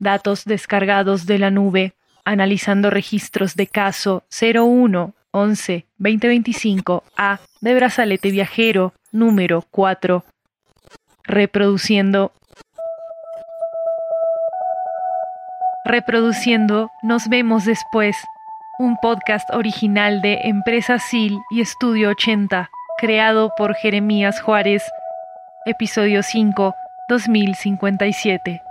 Datos descargados de la nube, analizando registros de caso 01 11 2025 A. De brazalete viajero número 4. Reproduciendo. Reproduciendo. Nos vemos después, un podcast original de Empresa SIL y Estudio 80, creado por Jeremías Juárez, episodio 5, 2057.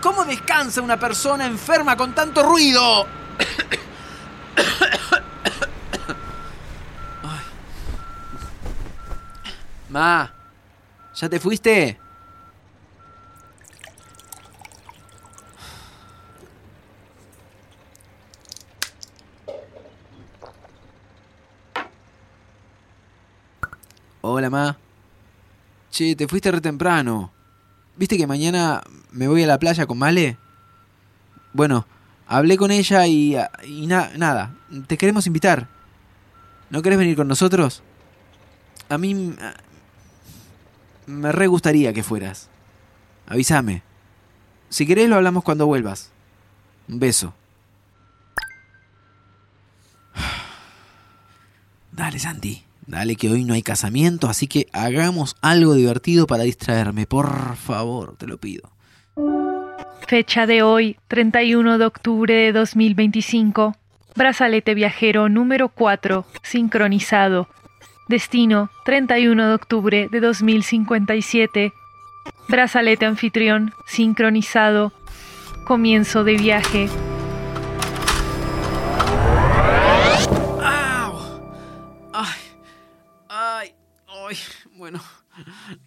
¿Cómo descansa una persona enferma con tanto ruido? Ma, ¿ya te fuiste? Hola, ma. Che, te fuiste re temprano. ¿Viste que mañana me voy a la playa con Male? Bueno, hablé con ella y, y na- nada, te queremos invitar. ¿No querés venir con nosotros? A mí me re gustaría que fueras. Avísame. Si querés lo hablamos cuando vuelvas. Un beso. Dale, Santi. Dale que hoy no hay casamiento, así que hagamos algo divertido para distraerme. Por favor, te lo pido. Fecha de hoy, 31 de octubre de 2025. Brazalete viajero número 4, sincronizado. Destino, 31 de octubre de 2057. Brazalete anfitrión, sincronizado. Comienzo de viaje.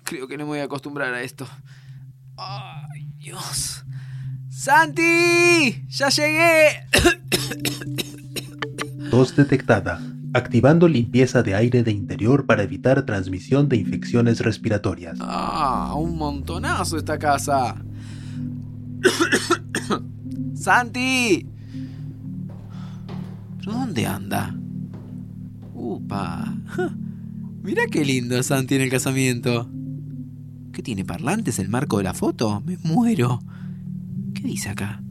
Creo que no me voy a acostumbrar a esto. ¡Ay, Dios! ¡Santi! ¡Ya llegué! Tos detectada. Activando limpieza de aire de interior para evitar transmisión de infecciones respiratorias. ¡Ah! Un montonazo esta casa. ¡Santi! ¿Pero dónde anda? ¡Upa! Mira qué lindo Santi en el casamiento. ¿Qué tiene parlantes el marco de la foto? Me muero. ¿Qué dice acá?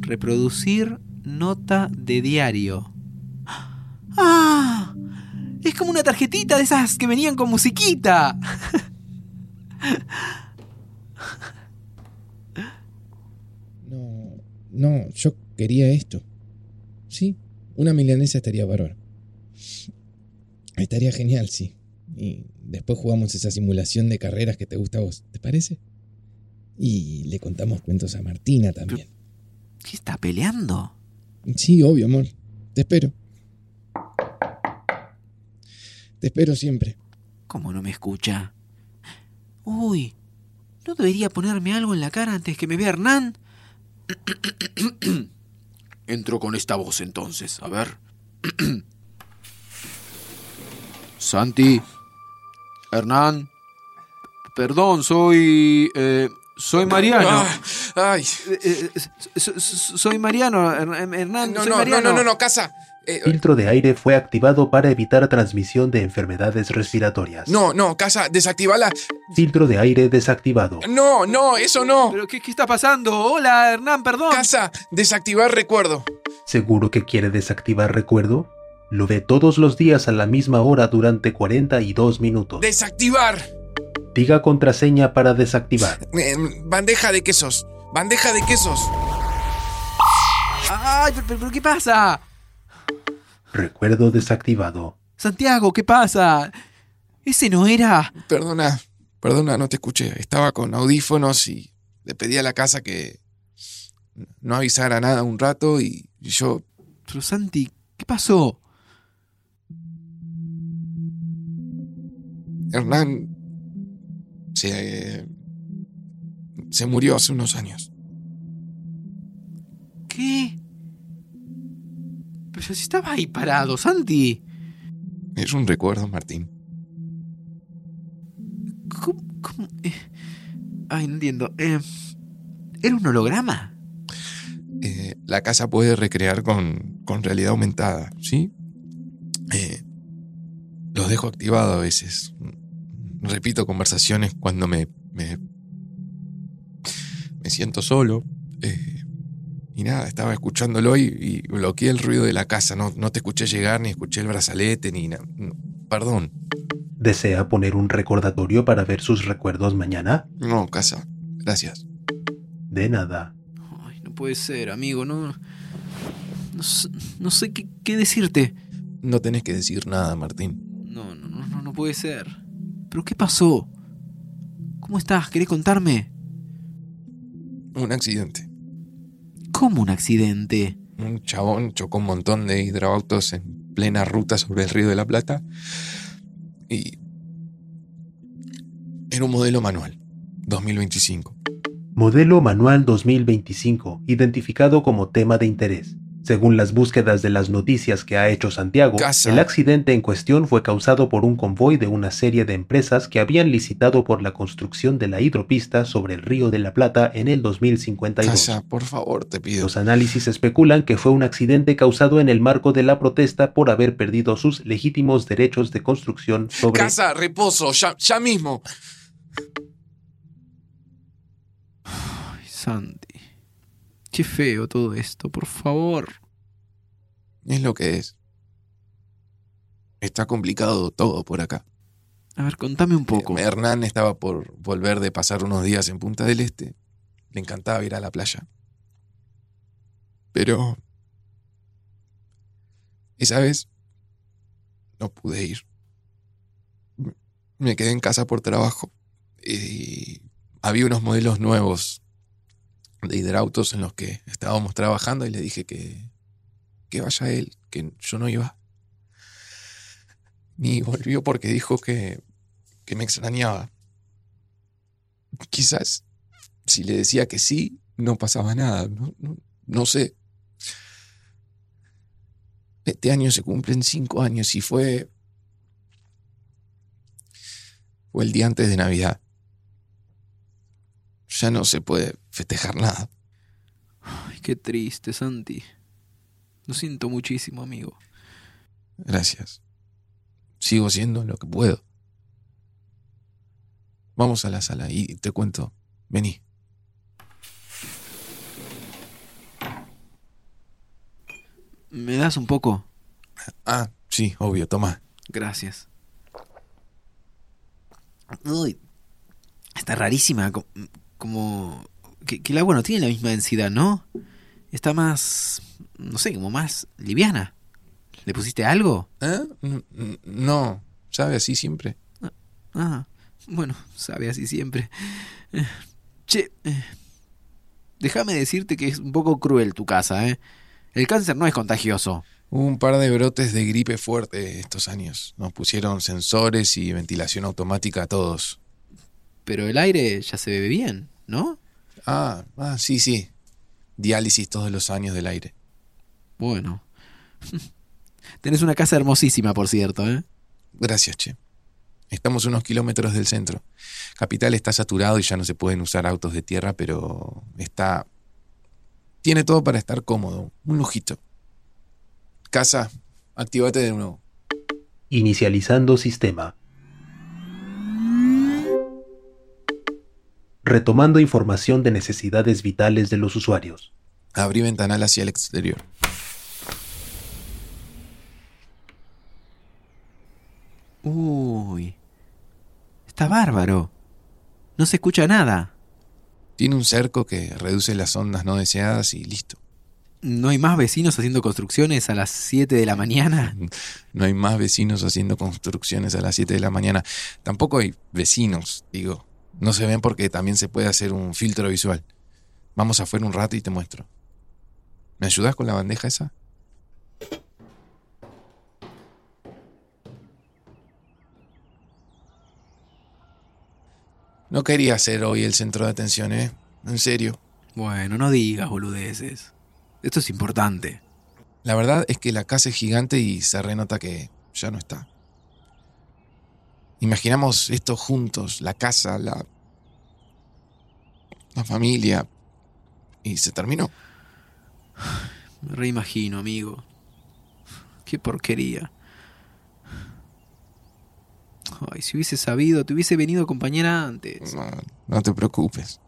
Reproducir nota de diario. ¡Ah! Es como una tarjetita de esas que venían con musiquita. No, no, yo quería esto. Sí, una milanesa estaría bárbaro. Estaría genial, sí. Y después jugamos esa simulación de carreras que te gusta a vos, ¿te parece? Y le contamos cuentos a Martina también. ¿Qué está peleando? Sí, obvio, amor. Te espero. Te espero siempre. ¿Cómo no me escucha? Uy, ¿no debería ponerme algo en la cara antes que me vea Hernán? Entro con esta voz entonces, a ver. Santi. Hernán. Perdón, soy... eh, soy Mariano. Ah, ay. Eh, eh, so- so- soy Mariano, Her- Hernán. No, soy no, no, Mariano. no, no, no, casa. Eh, Filtro de aire fue activado para evitar transmisión de enfermedades respiratorias. no, no, casa, desactivala. Filtro de aire desactivado. No, no, eso no. ¿Pero qué, qué está pasando? Hola, Hernán, perdón. Casa, desactivar recuerdo. ¿Seguro que quiere desactivar recuerdo? Lo ve todos los días a la misma hora durante 42 minutos. Desactivar. Diga contraseña para desactivar. Eh, bandeja de quesos. Bandeja de quesos. ¡Ay, pero, pero- pero qué pasa! Recuerdo desactivado. Santiago, ¿qué pasa? Ese no era. Perdona, perdona, no te escuché. Estaba con audífonos y le pedí a la casa que no avisara nada un rato y y yo Pero Santi, ¿qué pasó? Hernán se, se murió hace unos años. ¿Qué? Pero si estaba ahí parado, Santi. Es un recuerdo, Martín. ¿Cómo? cómo? Eh, Ay, no entiendo. Eh, ¿Era un holograma? Eh, la casa puede recrear con, con realidad aumentada, ¿sí? Los dejo activado a veces. Repito conversaciones cuando me, me, me siento solo. Eh, y nada, estaba escuchándolo y, y bloqueé el ruido de la casa. No, no te escuché llegar, ni escuché el brazalete, ni nada. Perdón. ¿Desea poner un recordatorio para ver sus recuerdos mañana? No, casa. Gracias. De nada. Ay, no puede ser, amigo. No, no, sé- no sé qué, qué decirte. No tenés que decir nada, Martín. No, no, no, no, no puede ser. ¿Pero qué pasó? ¿Cómo estás? ¿Querés contarme? Un accidente. ¿Cómo un accidente? Un chabón chocó un montón de hidroautos en plena ruta sobre el río de la Plata. Y. Era un modelo manual. 2025. Modelo Manual 2025, identificado como tema de interés. Según las búsquedas de las noticias que ha hecho Santiago, Casa. el accidente en cuestión fue causado por un convoy de una serie de empresas que habían licitado por la construcción de la hidropista sobre el río de la Plata en el 2052. Casa, por favor, te pido. Los análisis especulan que fue un accidente causado en el marco de la protesta por haber perdido sus legítimos derechos de construcción sobre Casa, reposo, ya, ya mismo. Ay, Santi. Qué feo todo esto, por favor. Es lo que es. Está complicado todo por acá. A ver, contame un poco. Eh, Hernán estaba por volver de pasar unos días en Punta del Este. Le encantaba ir a la playa. Pero... Esa vez... No pude ir. Me- Me quedé en casa por trabajo. Y había unos modelos nuevos de hidrautos en los que estábamos trabajando y le dije que, que vaya él, que yo no iba. Ni volvió porque dijo que, que me extrañaba. Quizás si le decía que sí, no pasaba nada. No, no- no sé. Este año se cumplen cinco años y fue. Fue el día antes de Navidad. Ya no se puede festejar nada. Ay, qué triste, Santi. Lo siento muchísimo, amigo. Gracias. Sigo siendo lo que puedo. Vamos a la sala y te cuento. Vení. ¿Me das un poco? Ah, sí, obvio, toma. Gracias. Uy, está rarísima. Co- Como. Que, que el agua no tiene la misma densidad, ¿no? Está más. No sé, como más liviana. ¿Le pusiste algo? ¿Eh? No, sabe así siempre. Ah, bueno, sabe así siempre. Eh, Che, eh, déjame decirte que es un poco cruel tu casa, ¿eh? El cáncer no es contagioso. Hubo un par de brotes de gripe fuerte estos años. Nos pusieron sensores y ventilación automática a todos. Pero el aire ya se bebe bien, ¿no? Ah, ah, sí, sí. Diálisis todos los años del aire. Bueno. Tenés una casa hermosísima, por cierto, ¿eh? Gracias, che. Estamos unos kilómetros del centro. Capital está saturado y ya no se pueden usar autos de tierra, pero está... Tiene todo para estar cómodo. Un lujito. Casa, actívate de nuevo. Inicializando sistema. Retomando información de necesidades vitales de los usuarios. Abrí ventanal hacia el exterior. Uy. Está bárbaro. No se escucha nada. Tiene un cerco que reduce las ondas no deseadas y listo. ¿No hay más vecinos haciendo construcciones a las 7 de la mañana? No hay más vecinos haciendo construcciones a las 7 de la mañana. Tampoco hay vecinos, digo. No se ven porque también se puede hacer un filtro visual. Vamos afuera un rato y te muestro. ¿Me ayudas con la bandeja esa? No quería ser hoy el centro de atención, ¿eh? En serio. Bueno, no digas boludeces. Esto es importante. La verdad es que la casa es gigante y se renota que ya no está. Imaginamos esto juntos, la casa, la, la familia, y se terminó. Me reimagino, amigo. Qué porquería. Ay, si hubiese sabido, te hubiese venido a acompañar antes. No, no te preocupes.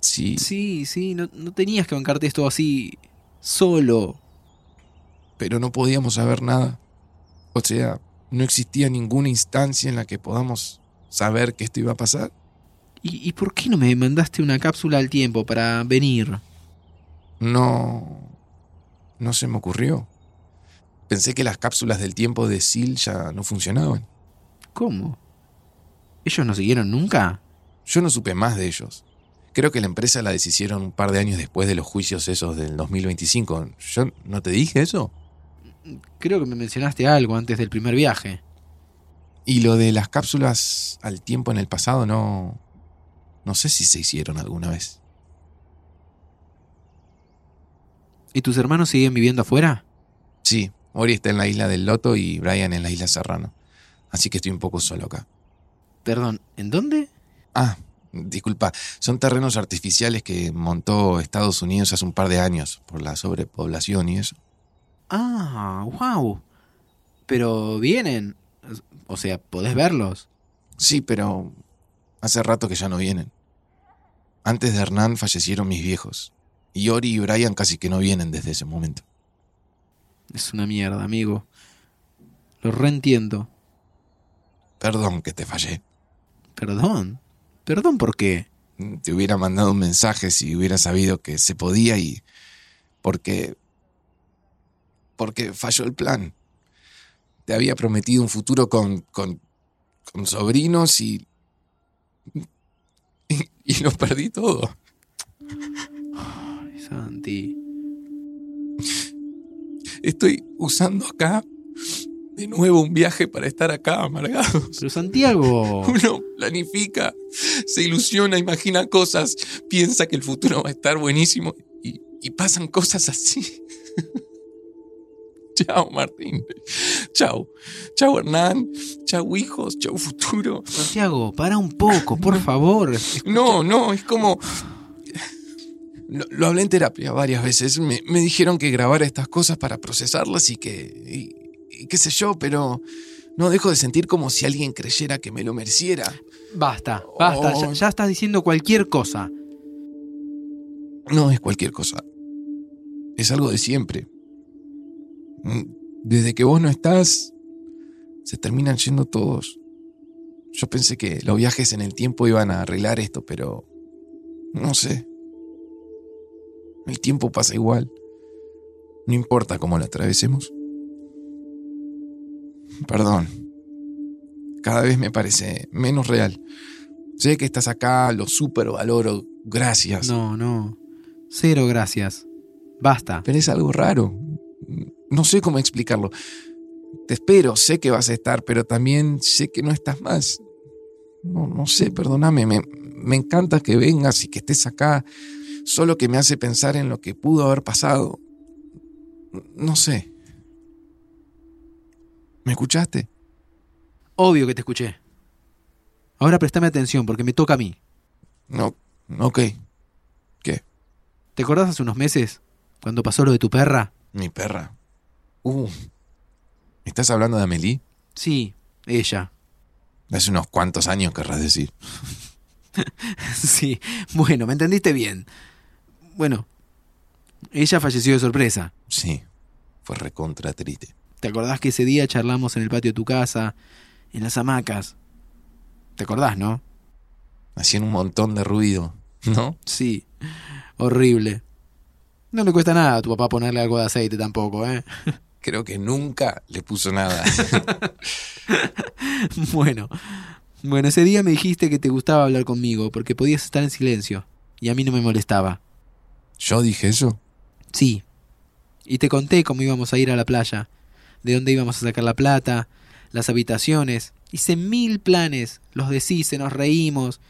Sí, Sí, sí, no, no tenías que bancarte esto así solo. pero no podíamos saber nada. O sea, no existía ninguna instancia en la que podamos saber que esto iba a pasar. ¿Y, y por qué no me mandaste una cápsula al tiempo para venir? No. No se me ocurrió. Pensé que las cápsulas del tiempo de Sil ya no funcionaban. ¿Cómo? ¿Ellos no siguieron nunca? Yo no supe más de ellos. Creo que la empresa la deshicieron un par de años después de los juicios esos del 2025. ¿Yo no te dije eso? Creo que me mencionaste algo antes del primer viaje. Y lo de las cápsulas al tiempo en el pasado no... No sé si se hicieron alguna vez. ¿Y tus hermanos siguen viviendo afuera? Sí, Ori está en la isla del Loto y Brian en la isla Serrano. Así que estoy un poco solo acá. Perdón, ¿en dónde? Ah, disculpa, son terrenos artificiales que montó Estados Unidos hace un par de años por la sobrepoblación y eso. Ah, wow. Pero vienen. O sea, podés verlos. Sí, pero hace rato que ya no vienen. Antes de Hernán fallecieron mis viejos. Y Ori y Brian casi que no vienen desde ese momento. Es una mierda, amigo. Lo reentiendo. Perdón que te fallé. Perdón. Perdón por qué. Te hubiera mandado un mensaje si hubiera sabido que se podía y... Porque... Porque falló el plan. Te había prometido un futuro con... con... con sobrinos y... y, y lo perdí todo. Ay, Santi. Estoy usando acá de nuevo un viaje para estar acá amargado. Pero Santiago. Uno planifica, se ilusiona, imagina cosas, piensa que el futuro va a estar buenísimo y, y pasan cosas así. Chao, Martín. Chao. Chao, Hernán. Chao, hijos. Chao, futuro. Santiago, para un poco, por favor. No, no, es como... Lo, lo hablé en terapia varias veces. Me, me dijeron que grabara estas cosas para procesarlas y que... y- y qué sé yo, pero no dejo de sentir como si alguien creyera que me lo mereciera. Basta, basta. Ya, ya estás diciendo cualquier cosa. No es cualquier cosa. Es algo de siempre. Desde que vos no estás, se terminan yendo todos. Yo pensé que los viajes en el tiempo iban a arreglar esto, pero no sé. El tiempo pasa igual. No importa cómo lo atravesemos. Perdón. Cada vez me parece menos real. Sé que estás acá, lo super valoro. Gracias. No, no. Cero gracias. Basta. Pero es algo raro. No sé cómo explicarlo. Te espero, sé que vas a estar, pero también sé que no estás más. No, no sé, perdóname. Me, me encanta que vengas y que estés acá. Solo que me hace pensar en lo que pudo haber pasado. No sé. ¿Me escuchaste? Obvio que te escuché. Ahora prestame atención porque me toca a mí. No. Ok. ¿Te acordás hace unos meses cuando pasó lo de tu perra? Mi perra. Uh. ¿Estás hablando de Amelie? Sí, ella. Hace unos cuantos años, querrás decir. Sí, bueno, me entendiste bien. Bueno, ella falleció de sorpresa. Sí. Fue recontra triste. ¿Te acordás que ese día charlamos en el patio de tu casa, en las hamacas? ¿Te acordás, no? Hacían un montón de ruido. ¿No? Sí, horrible. No le cuesta nada a tu papá ponerle algo de aceite tampoco, ¿eh? Creo que nunca le puso nada. bueno, bueno, ese día me dijiste que te gustaba hablar conmigo porque podías estar en silencio y a mí no me molestaba. ¿Yo dije eso? Sí. Y te conté cómo íbamos a ir a la playa, de dónde íbamos a sacar la plata, las habitaciones. Hice mil planes, los deshice, nos reímos.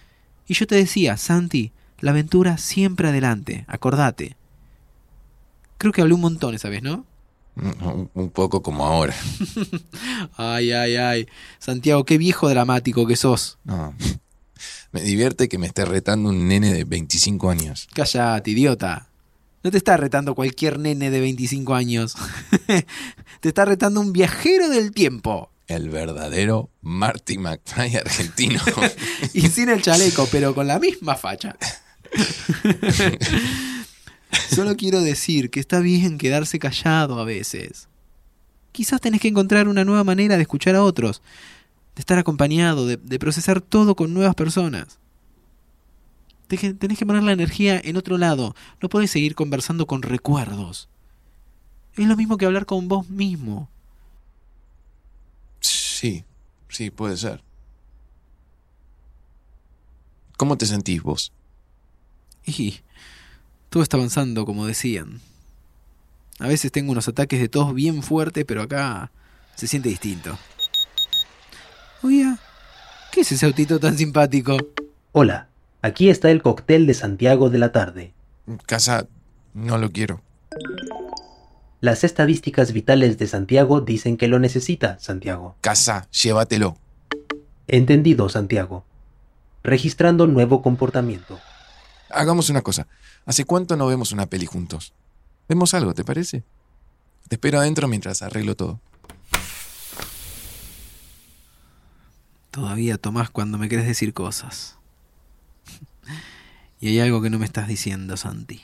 Y yo te decía, Santi, la aventura siempre adelante, acordate. Creo que hablé un montón esa vez, ¿no? Un, un poco como ahora. Ay, ay, ay. Santiago, qué viejo dramático que sos. No. Me divierte que me esté retando un nene de 25 años. Callate, idiota. No te está retando cualquier nene de 25 años. te está retando un viajero del tiempo. El verdadero Marty McFly argentino. y sin el chaleco, pero con la misma facha. Solo quiero decir que está bien quedarse callado a veces. Quizás tenés que encontrar una nueva manera de escuchar a otros, de estar acompañado, de, de procesar todo con nuevas personas. Te- Tenés que poner la energía en otro lado. No podés seguir conversando con recuerdos. Es lo mismo que hablar con vos mismo. Sí, sí, puede ser. ¿Cómo te sentís vos? Y todo está avanzando como decían. A veces tengo unos ataques de tos bien fuertes, pero acá se siente distinto. Oiga, ¿qué es ese autito tan simpático? Hola, aquí está el cóctel de Santiago de la tarde. Casa, no lo quiero. Las estadísticas vitales de Santiago dicen que lo necesita, Santiago. Casa, llévatelo. Entendido, Santiago. Registrando nuevo comportamiento. Hagamos una cosa. ¿Hace cuánto no vemos una peli juntos? ¿Vemos algo, te parece? Te espero adentro mientras arreglo todo. Todavía tomás cuando me querés decir cosas. Y hay algo que no me estás diciendo, Santi.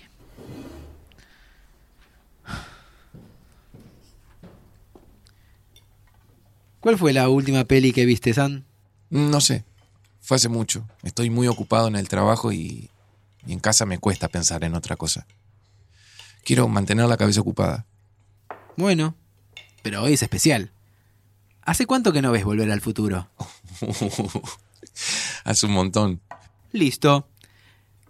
¿Cuál fue la última peli que viste, San? No sé. Fue hace mucho. Estoy muy ocupado en el trabajo y, y en casa me cuesta pensar en otra cosa. Quiero mantener la cabeza ocupada. Bueno, pero hoy es especial. ¿Hace cuánto que no ves Volver al Futuro? Hace un montón. Listo.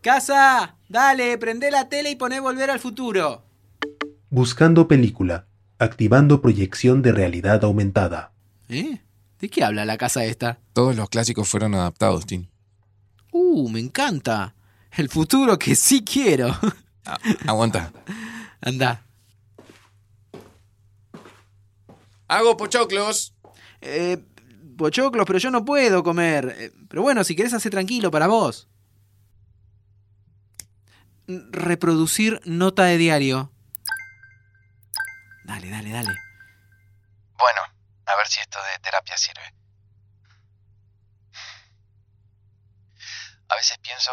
Casa, dale, prende la tele y poné Volver al Futuro. Buscando película. Activando proyección de realidad aumentada. ¿Eh? ¿De qué habla la casa esta? Todos los clásicos fueron adaptados, Tim. Uh, me encanta. El futuro que sí quiero. Ah, aguanta. Anda. Hago pochoclos. Eh, pochoclos, pero yo no puedo comer. Eh, pero bueno, si querés hacer tranquilo para vos. Reproducir nota de diario. Dale, dale, dale. Bueno, a ver si esto de terapia sirve. A veces pienso,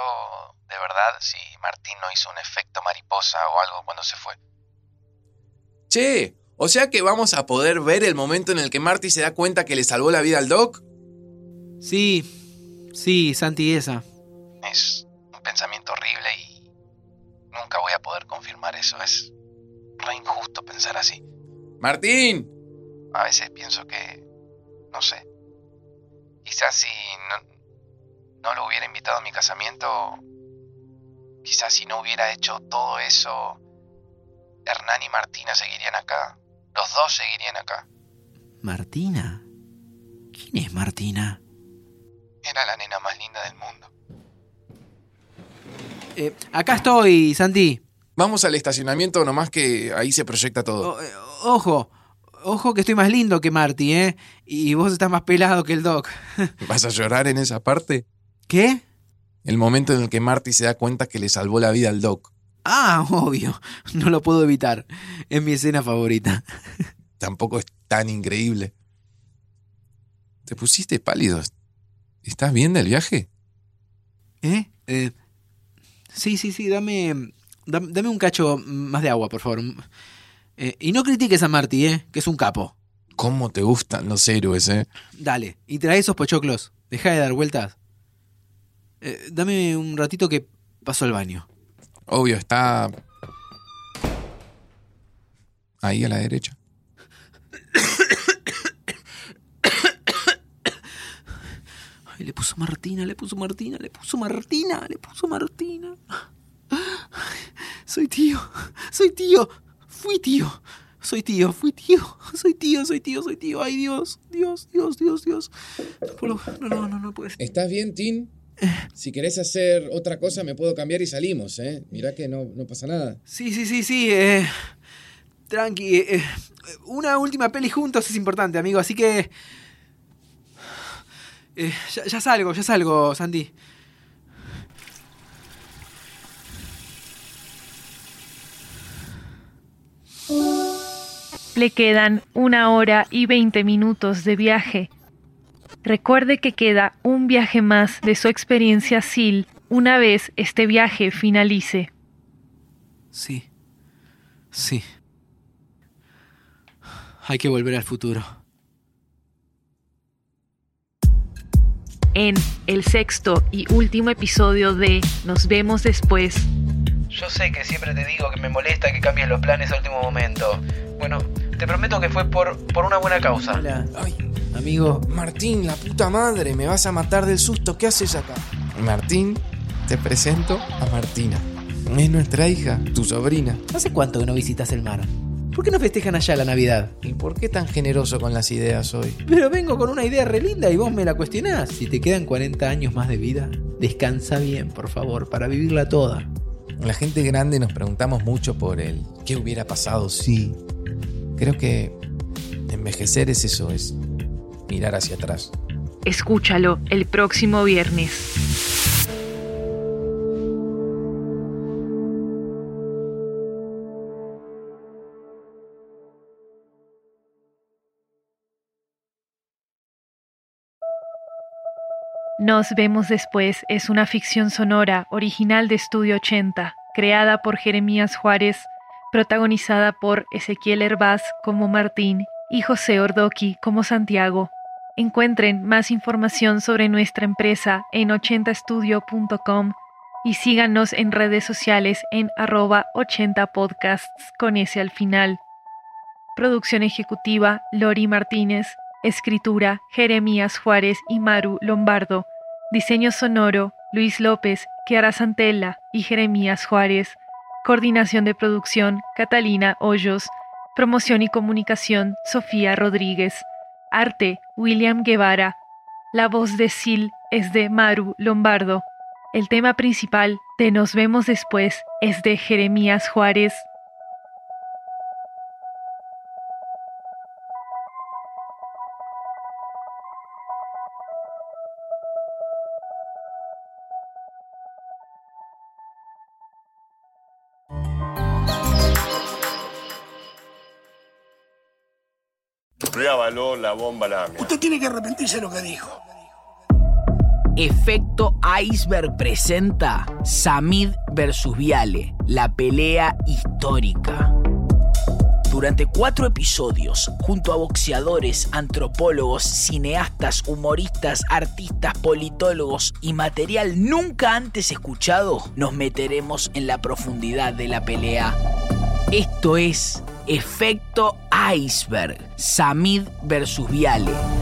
de verdad, si Martín no hizo un efecto mariposa o algo cuando se fue. Che, o sea que vamos a poder ver el momento en el que Marty se da cuenta que le salvó la vida al Doc. Sí, sí, Santi, esa. Es un pensamiento horrible y nunca voy a poder confirmar eso. Es re injusto pensar así. Martín. A veces pienso que, no sé, quizás si no, no lo hubiera invitado a mi casamiento, quizás si no hubiera hecho todo eso, Hernán y Martina seguirían acá. Los dos seguirían acá. ¿Martina? ¿Quién es Martina? Era la nena más linda del mundo. Eh, acá estoy, Santi. Vamos al estacionamiento nomás que ahí se proyecta todo. O- eh, ojo, ojo que estoy más lindo que Marty, ¿eh? Y vos estás más pelado que el Doc. ¿Vas a llorar en esa parte? ¿Qué? El momento en el que Marty se da cuenta que le salvó la vida al Doc. Ah, obvio. No lo puedo evitar. Es mi escena favorita. Tampoco es tan increíble. Te pusiste pálido. ¿Estás bien del viaje? ¿Eh? Eh, sí, sí, sí, dame, dam- dame un cacho más de agua, por favor. Eh, y no critiques a Marty, ¿eh? Que es un capo. ¿Cómo te gustan los héroes, eh? Dale, y trae esos pochoclos. Deja de dar vueltas. Eh, dame un ratito que Paso al baño. Obvio, está. Ahí a la derecha. Ay, le puso Martina, le puso Martina, le puso Martina, le puso Martina. Soy tío, soy tío, fui tío, soy tío, fui tío, soy tío, soy tío, soy tío. Ay, Dios, Dios, Dios, Dios, Dios. No, no, no, no, no puede ser. ¿Estás bien, Tim? Si querés hacer otra cosa, me puedo cambiar y salimos, ¿eh? Mirá que no, no pasa nada. Sí, sí, sí, sí. Eh, tranqui. eh, una última peli juntos es importante, amigo. Así que... eh, ya, ya salgo, ya salgo, Sandy. Le quedan una hora y 20 minutos de viaje. Recuerde que queda un viaje más de su experiencia SIL una vez este viaje finalice. Sí. Sí. Hay que volver al futuro. En el sexto y último episodio de Nos vemos después, Yo sé que siempre te digo que me molesta que cambies los planes a último momento. Bueno, te prometo que fue por, por una buena causa. Hola, Ay, amigo. Martín, la puta madre, me vas a matar del susto. ¿Qué haces acá? Martín, te presento a Martina. Es nuestra hija, tu sobrina. ¿Hace cuánto que no visitas el mar? ¿Por qué no festejan allá la Navidad? ¿Y por qué tan generoso con las ideas hoy? Pero vengo con una idea re linda y vos me la cuestionás. Si te quedan 40 años más de vida, descansa bien, por favor, para vivirla toda. La gente grande nos preguntamos mucho por el qué hubiera pasado si. Creo que envejecer es eso, es mirar hacia atrás. escúchalo el próximo viernes. Nos vemos después es una ficción sonora original de Estudio 80, creada por Jeremías Juárez, protagonizada por Ezequiel Herbaz como Martín y José Ordoqui como Santiago. Encuentren más información sobre nuestra empresa en 80estudio.com y síganos en redes sociales en arroba 80podcasts con ese al final. Producción ejecutiva Lori Martínez. Escritura Jeremías Juárez y Maru Lombardo. Diseño sonoro Luis López, Kiara Santella y Jeremías Juárez. Coordinación de producción Catalina Hoyos. Promoción y comunicación Sofía Rodríguez. Arte William Guevara. La voz de Sil es de Maru Lombardo. El tema principal de Nos vemos después es de Jeremías Juárez. La bomba lamia. Usted tiene que arrepentirse de lo que dijo. Efecto Iceberg presenta Samid vs Viale, la pelea histórica. Durante cuatro episodios, junto a boxeadores, antropólogos, cineastas, humoristas, artistas, politólogos y material nunca antes escuchado, nos meteremos en la profundidad de la pelea. Esto es Efecto Iceberg, Samid vs Viale.